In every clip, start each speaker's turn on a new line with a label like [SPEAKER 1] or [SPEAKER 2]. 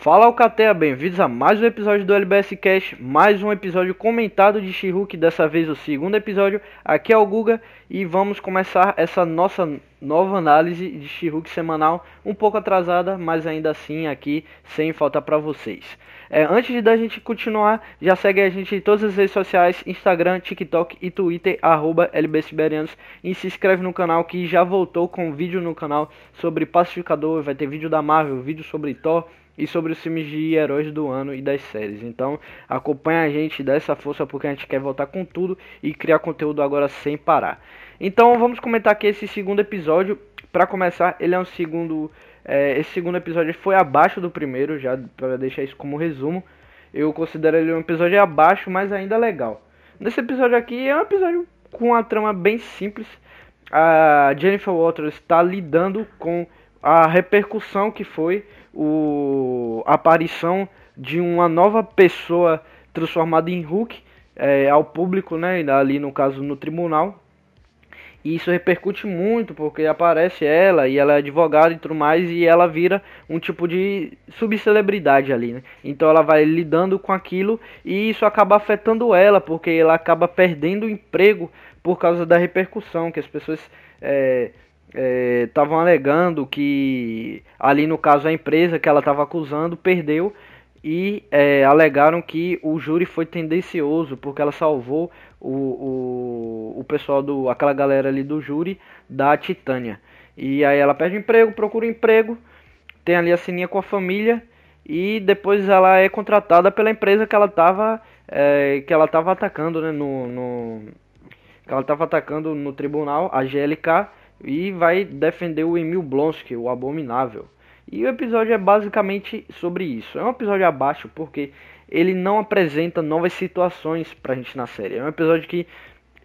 [SPEAKER 1] Fala Alcateia, bem-vindos a mais um episódio do LBS Cash, mais um episódio comentado de she dessa vez o segundo episódio. Aqui é o Guga e vamos começar essa nossa nova análise de she semanal, um pouco atrasada, mas ainda assim aqui sem falta para vocês. É, antes da gente continuar, já segue a gente em todas as redes sociais, Instagram, TikTok e Twitter, arroba LBSiberianos. E se inscreve no canal que já voltou com vídeo no canal sobre Pacificador, vai ter vídeo da Marvel, vídeo sobre Thor, e sobre os filmes de heróis do ano e das séries. Então acompanha a gente, dá essa força porque a gente quer voltar com tudo e criar conteúdo agora sem parar. Então vamos comentar aqui esse segundo episódio. Para começar, ele é um segundo. É, esse segundo episódio foi abaixo do primeiro, já para deixar isso como resumo. Eu considero ele um episódio abaixo, mas ainda legal. Nesse episódio aqui é um episódio com uma trama bem simples. A Jennifer Walters está lidando com a repercussão que foi o, a aparição de uma nova pessoa transformada em Hulk é, ao público, né, ali no caso no tribunal. E isso repercute muito, porque aparece ela e ela é advogada e tudo mais, e ela vira um tipo de subcelebridade ali, né? Então ela vai lidando com aquilo e isso acaba afetando ela, porque ela acaba perdendo o emprego por causa da repercussão que as pessoas é, estavam é, alegando que ali no caso a empresa que ela estava acusando perdeu e é, alegaram que o júri foi tendencioso porque ela salvou o, o, o pessoal do aquela galera ali do júri da Titânia. E aí ela perde emprego procura emprego tem ali a sininha com a família e depois ela é contratada pela empresa que ela estava é, que ela estava atacando né, no, no que ela estava atacando no tribunal a GLK e vai defender o Emil Blonsky, o Abominável. E o episódio é basicamente sobre isso. É um episódio abaixo porque ele não apresenta novas situações pra gente na série. É um episódio que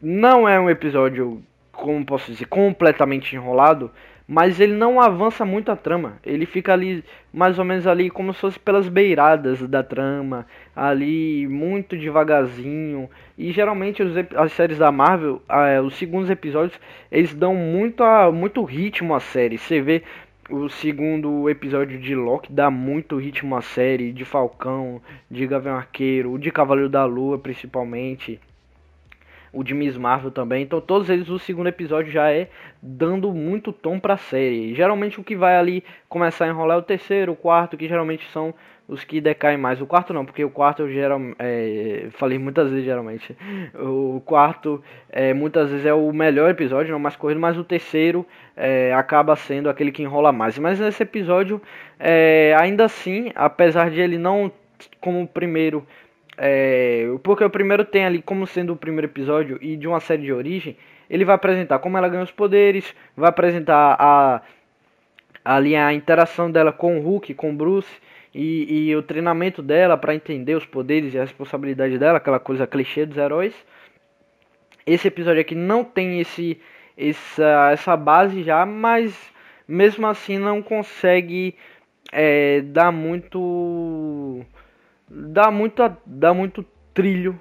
[SPEAKER 1] não é um episódio, como posso dizer, completamente enrolado, mas ele não avança muito a trama. Ele fica ali, mais ou menos ali, como se fosse pelas beiradas da trama, ali muito devagarzinho. E geralmente os, as séries da Marvel, ah, os segundos episódios, eles dão muito, a, muito ritmo à série. Você vê o segundo episódio de Loki dá muito ritmo à série, de Falcão, de Gavião Arqueiro, de Cavaleiro da Lua principalmente o de Miss Marvel também. Então todos eles o segundo episódio já é dando muito tom pra série. Geralmente o que vai ali começar a enrolar é o terceiro, o quarto, que geralmente são os que decaem mais. O quarto não, porque o quarto eu geral, é, falei muitas vezes geralmente. O quarto é, muitas vezes é o melhor episódio, não mais corrido, mas o terceiro é, acaba sendo aquele que enrola mais. Mas nesse episódio, é, ainda assim, apesar de ele não como o primeiro é, porque o primeiro tem ali como sendo o primeiro episódio e de uma série de origem, ele vai apresentar como ela ganha os poderes, vai apresentar a ali a interação dela com o Hulk, com o Bruce e, e o treinamento dela para entender os poderes e a responsabilidade dela, aquela coisa clichê dos heróis. Esse episódio aqui não tem esse essa, essa base já, mas mesmo assim não consegue é, dar muito dá muito, dá muito trilho,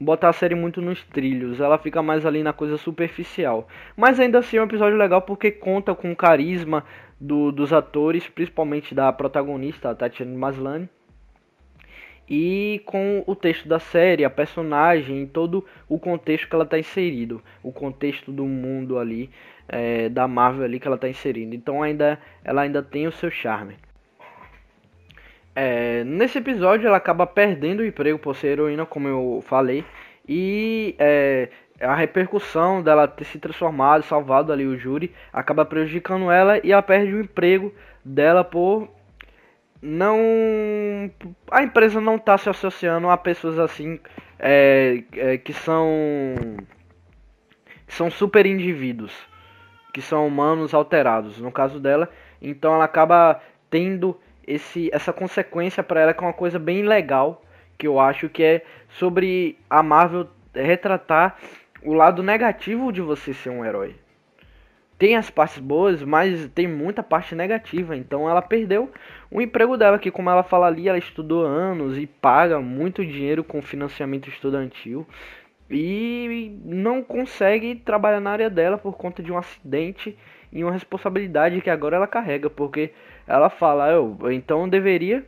[SPEAKER 1] botar a série muito nos trilhos, ela fica mais ali na coisa superficial. Mas ainda assim é um episódio legal porque conta com o carisma do, dos atores, principalmente da protagonista, a Tatiana Maslany. E com o texto da série, a personagem, todo o contexto que ela está inserido, o contexto do mundo ali é, da Marvel ali que ela está inserindo. Então ainda ela ainda tem o seu charme. É, nesse episódio ela acaba perdendo o emprego por ser heroína, como eu falei, e é, a repercussão dela ter se transformado, salvado ali o júri, acaba prejudicando ela e ela perde o emprego dela por não a empresa não está se associando a pessoas assim é, é, que são que são super indivíduos que são humanos alterados no caso dela. Então ela acaba tendo esse, essa consequência para ela que é uma coisa bem legal, que eu acho que é sobre a Marvel retratar o lado negativo de você ser um herói. Tem as partes boas, mas tem muita parte negativa. Então ela perdeu o emprego dela, que como ela fala ali, ela estudou anos e paga muito dinheiro com financiamento estudantil e não consegue trabalhar na área dela por conta de um acidente e uma responsabilidade que agora ela carrega, porque ela fala, eu então deveria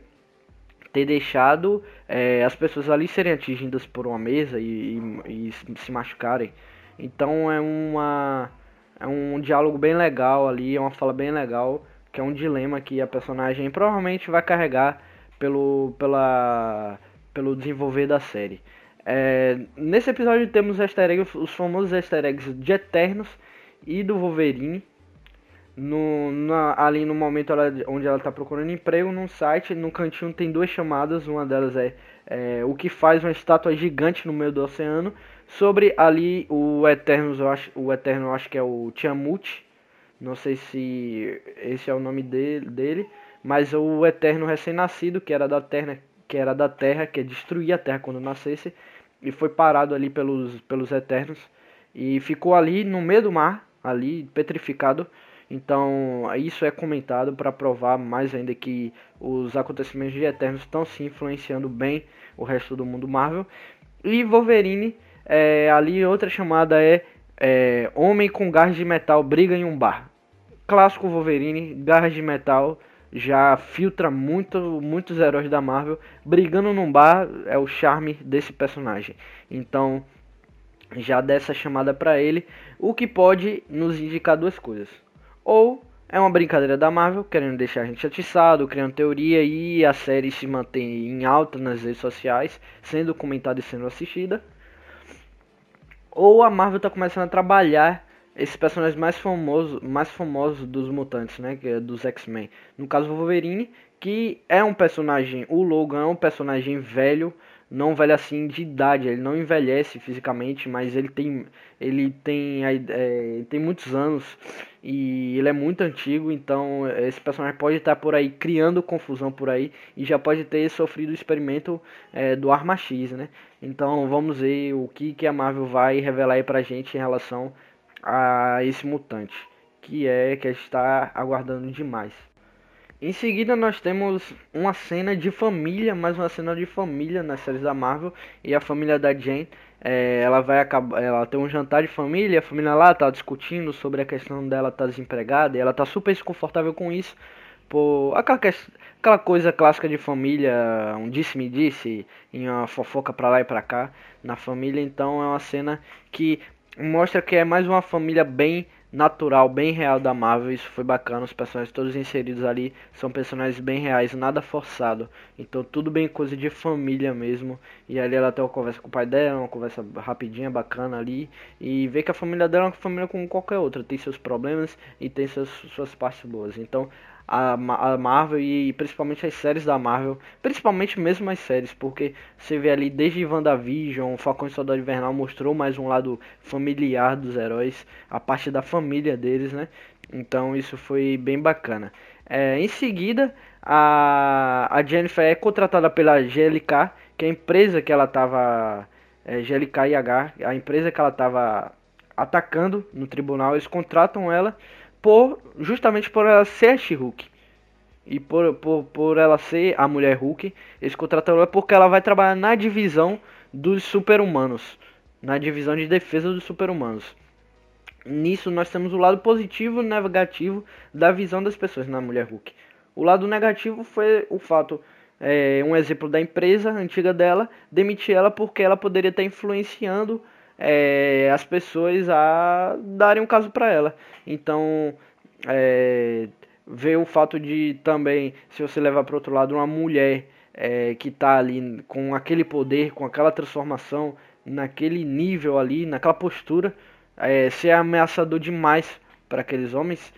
[SPEAKER 1] ter deixado é, as pessoas ali serem atingidas por uma mesa e, e, e, se machucarem. Então é uma é um diálogo bem legal ali, é uma fala bem legal, que é um dilema que a personagem provavelmente vai carregar pelo pela pelo desenvolver da série. É, nesse episódio temos easter os famosos easter eggs de Eternos e do Wolverine. No, na, ali no momento ela, onde ela está procurando emprego, num site, no cantinho tem duas chamadas, uma delas é, é, o que faz uma estátua gigante no meio do oceano, sobre ali o Eternos, eu acho, o Eterno eu acho que é o Tiamut, não sei se esse é o nome dele, dele mas o Eterno recém-nascido, que era da Terra, que era da Terra, que é destruir a Terra quando nascesse, e foi parado ali pelos, pelos Eternos, e ficou ali no meio do mar, ali petrificado, então, isso é comentado para provar mais ainda que os acontecimentos de Eternos estão se influenciando bem o resto do mundo Marvel. E Wolverine, é, ali outra chamada é, é Homem com garras de metal briga em um bar. Clássico Wolverine, garras de metal, já filtra muito, muitos heróis da Marvel. Brigando num bar é o charme desse personagem. Então, já dessa chamada para ele, o que pode nos indicar duas coisas ou é uma brincadeira da Marvel, querendo deixar a gente atiçado, criando teoria e a série se mantém em alta nas redes sociais, sendo comentada e sendo assistida. Ou a Marvel está começando a trabalhar esses personagens mais famosos, mais famosos dos mutantes, né, que é dos X-Men. No caso Wolverine, que é um personagem, o Logan é um personagem velho, não velho assim de idade, ele não envelhece fisicamente, mas ele tem ele tem é, tem muitos anos e ele é muito antigo, então esse personagem pode estar por aí criando confusão por aí e já pode ter sofrido o experimento é, do Arma X, né? Então vamos ver o que, que a Marvel vai revelar aí pra gente em relação a esse mutante, que é que a gente está aguardando demais. Em seguida nós temos uma cena de família, mais uma cena de família nas séries da Marvel. E a família da Jane, é, ela vai acabar, ela tem um jantar de família, a família lá tá discutindo sobre a questão dela estar tá desempregada e ela tá super desconfortável com isso, por aquela, aquela coisa clássica de família, um disse-me disse, em uma fofoca pra lá e pra cá na família, então é uma cena que mostra que é mais uma família bem natural, bem real da Marvel. Isso foi bacana. Os personagens todos inseridos ali são personagens bem reais, nada forçado. Então tudo bem coisa de família mesmo. E ali ela tem uma conversa com o pai dela, uma conversa rapidinha, bacana ali. E vê que a família dela é uma família como qualquer outra. Tem seus problemas e tem suas, suas partes boas. Então a, a Marvel e principalmente as séries da Marvel, principalmente mesmo as séries, porque você vê ali desde WandaVision, Falcão e Soldado Invernal mostrou mais um lado familiar dos heróis, a parte da família deles, né? Então isso foi bem bacana. É, em seguida, a, a Jennifer é contratada pela GLK, que é a empresa que ela estava. É, GLK IH, a empresa que ela estava atacando no tribunal, eles contratam ela por justamente por ela ser a She-Hulk. E por, por, por ela ser a mulher Hulk, eles contrataram ela porque ela vai trabalhar na divisão dos super-humanos. Na divisão de defesa dos super-humanos. Nisso nós temos o lado positivo e negativo da visão das pessoas na mulher Hulk. O lado negativo foi o fato, é, um exemplo da empresa antiga dela, demitir ela porque ela poderia estar influenciando é, as pessoas a darem um caso para ela. Então, é, ver o fato de também, se você levar para outro lado, uma mulher é, que está ali com aquele poder, com aquela transformação, naquele nível ali, naquela postura, é, ser ameaçador demais para aqueles homens.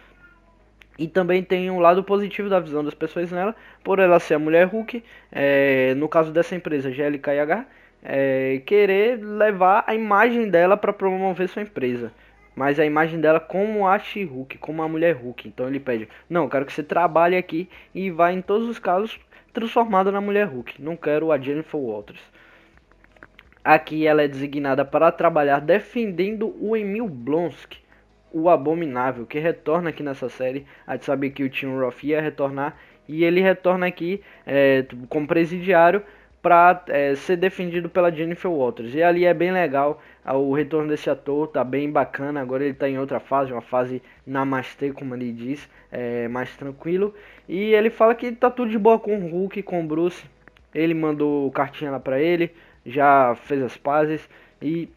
[SPEAKER 1] E também tem um lado positivo da visão das pessoas nela, por ela ser a mulher Hulk, é, no caso dessa empresa GLKH, é, querer levar a imagem dela para promover sua empresa. Mas a imagem dela como a She-Hulk, como a mulher Hulk. Então ele pede: Não, quero que você trabalhe aqui e vá em todos os casos transformada na mulher Hulk. Não quero a Jennifer Walters. Aqui ela é designada para trabalhar defendendo o Emil Blonsky, o Abominável, que retorna aqui nessa série. A gente sabia que o Tim Roth ia retornar e ele retorna aqui é, como presidiário para é, ser defendido pela Jennifer Walters. E ali é bem legal o retorno desse ator, tá bem bacana. Agora ele tá em outra fase, uma fase namastê, como ele diz, é, mais tranquilo. E ele fala que tá tudo de boa com o Hulk, com o Bruce. Ele mandou cartinha lá pra ele, já fez as pazes e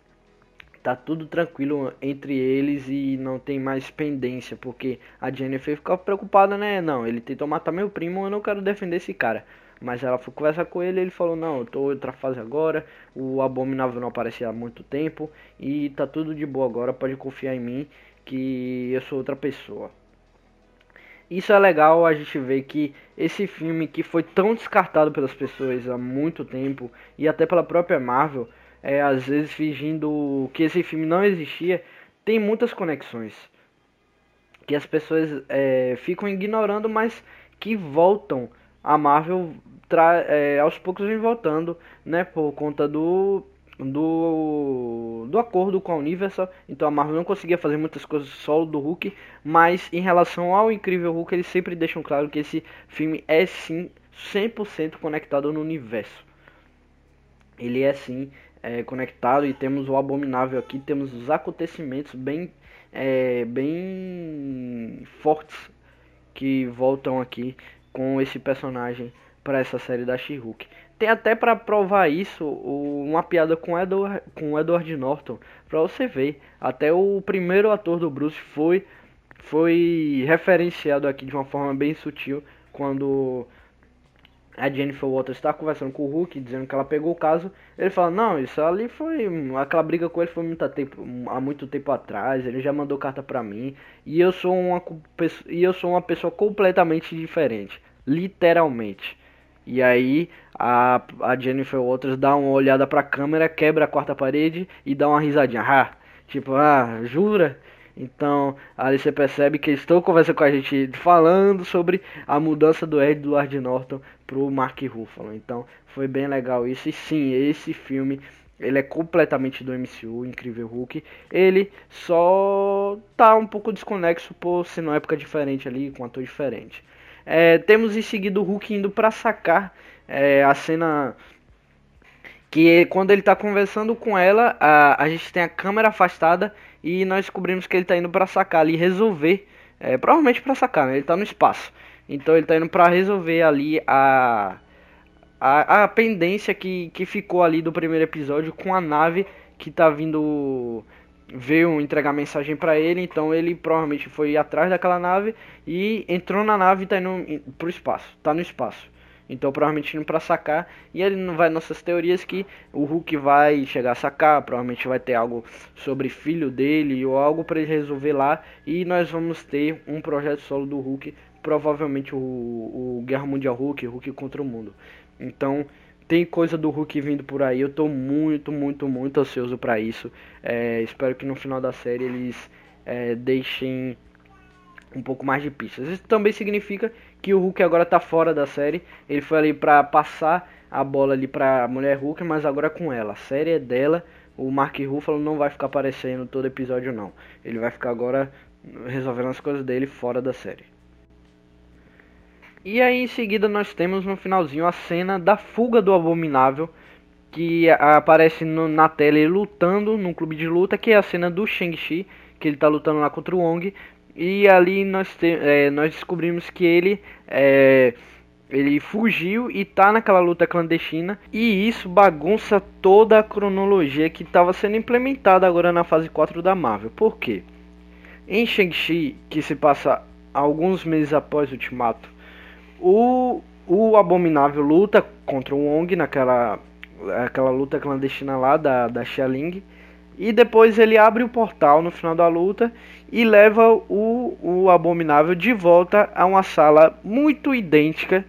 [SPEAKER 1] tá tudo tranquilo entre eles e não tem mais pendência, porque a Jennifer ficou preocupada, né? Não, ele tentou matar meu primo, eu não quero defender esse cara. Mas ela foi conversar com ele ele falou, não, eu tô em outra fase agora, o Abominável não aparecia há muito tempo e tá tudo de boa agora, pode confiar em mim que eu sou outra pessoa. Isso é legal a gente ver que esse filme que foi tão descartado pelas pessoas há muito tempo e até pela própria Marvel, é, às vezes fingindo que esse filme não existia, tem muitas conexões que as pessoas é, ficam ignorando, mas que voltam. A Marvel é, aos poucos vem voltando, né, por conta do do, do acordo com a Universal. Então a Marvel não conseguia fazer muitas coisas solo do Hulk, mas em relação ao Incrível Hulk, eles sempre deixam claro que esse filme é sim 100% conectado no universo. Ele é sim é, conectado e temos o Abominável aqui, temos os acontecimentos bem, é, bem fortes que voltam aqui com esse personagem para essa série da She-Hulk. Tem até para provar isso uma piada com Edward, com Edward Norton, para você ver. Até o primeiro ator do Bruce foi foi referenciado aqui de uma forma bem sutil quando a Jennifer Walters está conversando com o Hulk, dizendo que ela pegou o caso. Ele fala: Não, isso ali foi. Aquela briga com ele foi muito tempo, há muito tempo atrás. Ele já mandou carta pra mim. E eu sou uma, e eu sou uma pessoa completamente diferente. Literalmente. E aí a, a Jennifer Walters dá uma olhada pra câmera, quebra a quarta parede e dá uma risadinha. Tipo, ah, jura? Então, ali você percebe que estou conversando com a gente falando sobre a mudança do Edward Norton pro Mark Ruffalo. Então, foi bem legal isso. E sim, esse filme ele é completamente do MCU, Incrível Hulk. Ele só tá um pouco desconexo por ser numa época diferente ali, com ator diferente. É, temos em seguida o Hulk indo para sacar é, a cena que quando ele tá conversando com ela, a, a gente tem a câmera afastada e nós descobrimos que ele tá indo para sacar ali, resolver, é, provavelmente para sacar, né? Ele tá no espaço. Então ele tá indo para resolver ali a, a, a pendência que, que ficou ali do primeiro episódio com a nave que tá vindo veio entregar mensagem para ele, então ele provavelmente foi atrás daquela nave e entrou na nave e tá indo pro espaço, tá no espaço. Então provavelmente indo para sacar e ele não vai nossas teorias que o Hulk vai chegar a sacar, provavelmente vai ter algo sobre filho dele ou algo para ele resolver lá e nós vamos ter um projeto solo do Hulk, provavelmente o, o Guerra Mundial Hulk, Hulk contra o mundo. Então tem coisa do Hulk vindo por aí. Eu tô muito, muito, muito ansioso para isso. É, espero que no final da série eles é, deixem um pouco mais de pistas. Isso também significa que o Hulk agora tá fora da série. Ele foi ali para passar a bola ali pra mulher Hulk, mas agora é com ela. A série é dela. O Mark Ruffalo não vai ficar aparecendo todo episódio não. Ele vai ficar agora resolvendo as coisas dele fora da série. E aí em seguida nós temos no finalzinho a cena da fuga do Abominável, que aparece no, na tela lutando num clube de luta, que é a cena do Shang-Chi, que ele tá lutando lá contra o Wong. E ali nós, te, é, nós descobrimos que ele é, ele fugiu e tá naquela luta clandestina. E isso bagunça toda a cronologia que estava sendo implementada agora na fase 4 da Marvel. Por quê? Em Shang-Chi, que se passa alguns meses após o Ultimato, o, o Abominável luta contra o Wong naquela aquela luta clandestina lá da, da Xialing. E depois ele abre o portal no final da luta e leva o, o Abominável de volta a uma sala muito idêntica,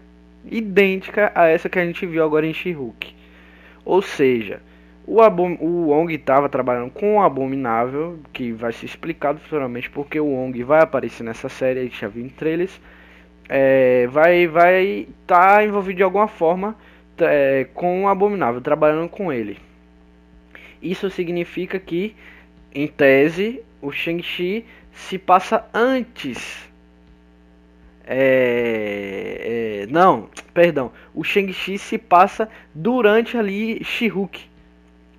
[SPEAKER 1] idêntica a essa que a gente viu agora em She-Hulk. Ou seja, o, o Wong estava trabalhando com o Abominável, que vai ser explicado futuramente porque o Wong vai aparecer nessa série, a gente já viu em trailers é, vai vai estar tá envolvido de alguma forma é, com o Abominável, trabalhando com ele. Isso significa que, em tese, o Shang-Chi se passa antes É, é, não, perdão. O Shang-Chi se passa durante ali She-Hulk.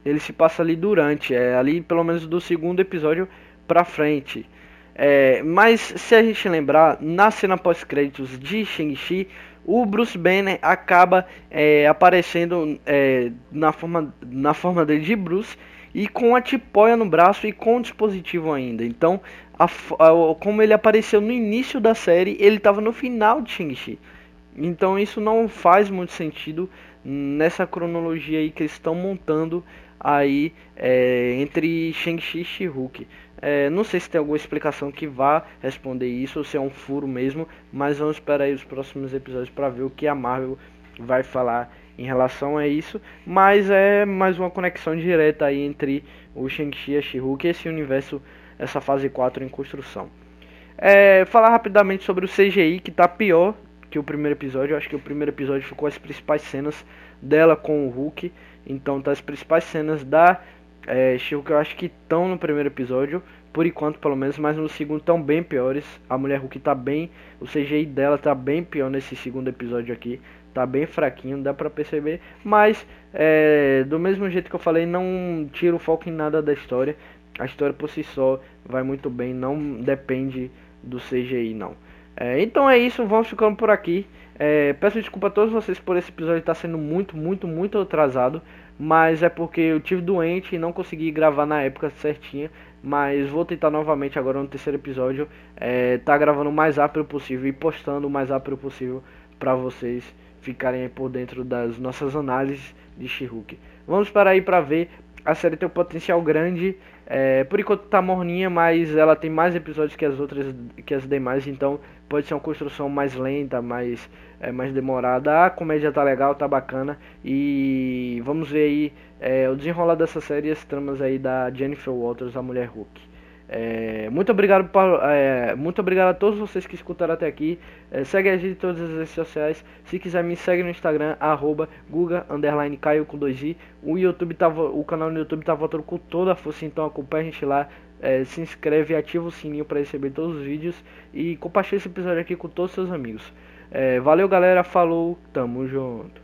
[SPEAKER 1] Ele se passa ali durante, é ali pelo menos do segundo episódio pra frente. É, mas se a gente lembrar, na cena pós-créditos de Shang-Chi, o Bruce Banner acaba é, aparecendo é, na, forma, na forma dele de Bruce e com a tipóia no braço e com o dispositivo ainda. Então, a, a, como ele apareceu no início da série, ele estava no final de Shang-Chi. Então, isso não faz muito sentido nessa cronologia aí que eles estão montando aí é, entre Shang-Chi e She-Hulk. É, não sei se tem alguma explicação que vá responder isso ou se é um furo mesmo, mas vamos esperar aí os próximos episódios para ver o que a Marvel vai falar em relação a isso. Mas é mais uma conexão direta aí entre o Shang-Chi e a She-Hulk esse universo, essa fase 4 em construção. É, falar rapidamente sobre o CGI que tá pior que o primeiro episódio. Eu acho que o primeiro episódio ficou as principais cenas dela com o Hulk. Então tá as principais cenas da é, que eu acho que estão no primeiro episódio, por enquanto pelo menos, mas no segundo estão bem piores. A mulher Hulk tá bem, o CGI dela tá bem pior nesse segundo episódio aqui, tá bem fraquinho, dá pra perceber, mas é, do mesmo jeito que eu falei, não tira o foco em nada da história. A história por si só vai muito bem, não depende do CGI não. É, então é isso, vamos ficando por aqui. É, peço desculpa a todos vocês por esse episódio estar sendo muito, muito, muito atrasado mas é porque eu tive doente e não consegui gravar na época certinha. Mas vou tentar novamente agora no terceiro episódio, é, tá gravando o mais rápido possível e postando o mais rápido possível para vocês ficarem por dentro das nossas análises de she Vamos parar aí para ver. A série tem um potencial grande. É, por enquanto tá morninha, mas ela tem mais episódios que as outras, que as demais, então pode ser uma construção mais lenta, mais, é, mais demorada. A comédia tá legal, tá bacana. E vamos ver aí é, o desenrolar dessa série e as tramas aí da Jennifer Walters, a Mulher Hulk. É, muito obrigado é, muito obrigado a todos vocês que escutaram até aqui. É, segue a gente em todas as redes sociais. Se quiser me segue no Instagram arroba Guga underline Caio com 2i. O YouTube tá, o canal no YouTube tá voltando com toda a força, então acompanha a gente lá. É, se inscreve, ativa o sininho para receber todos os vídeos e compartilha esse episódio aqui com todos os seus amigos. É, valeu galera, falou, tamo junto.